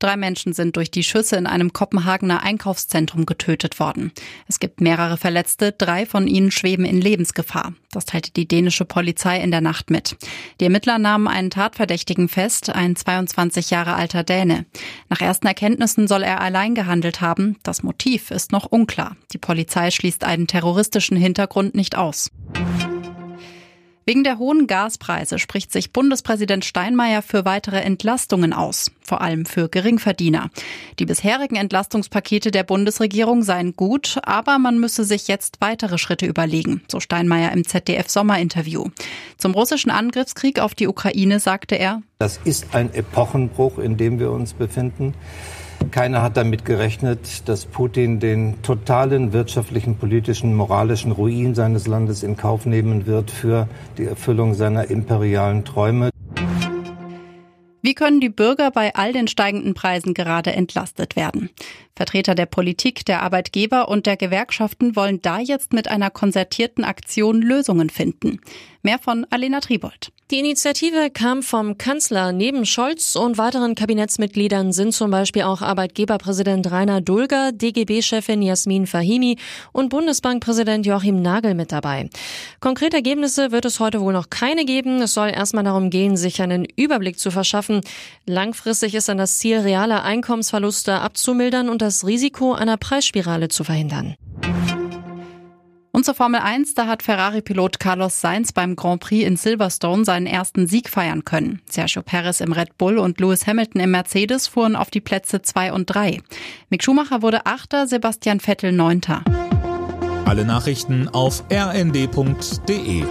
Drei Menschen sind durch die Schüsse in einem Kopenhagener Einkaufszentrum getötet worden. Es gibt mehrere Verletzte, drei von ihnen schweben in Lebensgefahr. Das teilte die dänische Polizei in der Nacht mit. Die Ermittler nahmen einen Tatverdächtigen fest, ein 22 Jahre alter Däne. Nach ersten Erkenntnissen soll er allein gehandelt haben. Das Motiv ist noch unklar. Die Polizei schließt einen terroristischen Hintergrund nicht aus. Wegen der hohen Gaspreise spricht sich Bundespräsident Steinmeier für weitere Entlastungen aus, vor allem für Geringverdiener. Die bisherigen Entlastungspakete der Bundesregierung seien gut, aber man müsse sich jetzt weitere Schritte überlegen, so Steinmeier im ZDF Sommerinterview. Zum russischen Angriffskrieg auf die Ukraine sagte er, Das ist ein Epochenbruch, in dem wir uns befinden. Keiner hat damit gerechnet, dass Putin den totalen wirtschaftlichen, politischen, moralischen Ruin seines Landes in Kauf nehmen wird für die Erfüllung seiner imperialen Träume. Wie können die Bürger bei all den steigenden Preisen gerade entlastet werden? Vertreter der Politik, der Arbeitgeber und der Gewerkschaften wollen da jetzt mit einer konzertierten Aktion Lösungen finden. Mehr von Alena Tribold. Die Initiative kam vom Kanzler. Neben Scholz und weiteren Kabinettsmitgliedern sind zum Beispiel auch Arbeitgeberpräsident Rainer Dulger, DGB-Chefin Jasmin Fahimi und Bundesbankpräsident Joachim Nagel mit dabei. Konkrete Ergebnisse wird es heute wohl noch keine geben. Es soll erstmal darum gehen, sich einen Überblick zu verschaffen. Langfristig ist dann das Ziel, reale Einkommensverluste abzumildern und das Risiko einer Preisspirale zu verhindern. Und zur Formel 1, da hat Ferrari-Pilot Carlos Sainz beim Grand Prix in Silverstone seinen ersten Sieg feiern können. Sergio Perez im Red Bull und Lewis Hamilton im Mercedes fuhren auf die Plätze 2 und 3. Mick Schumacher wurde Achter, Sebastian Vettel Neunter. Alle Nachrichten auf rnd.de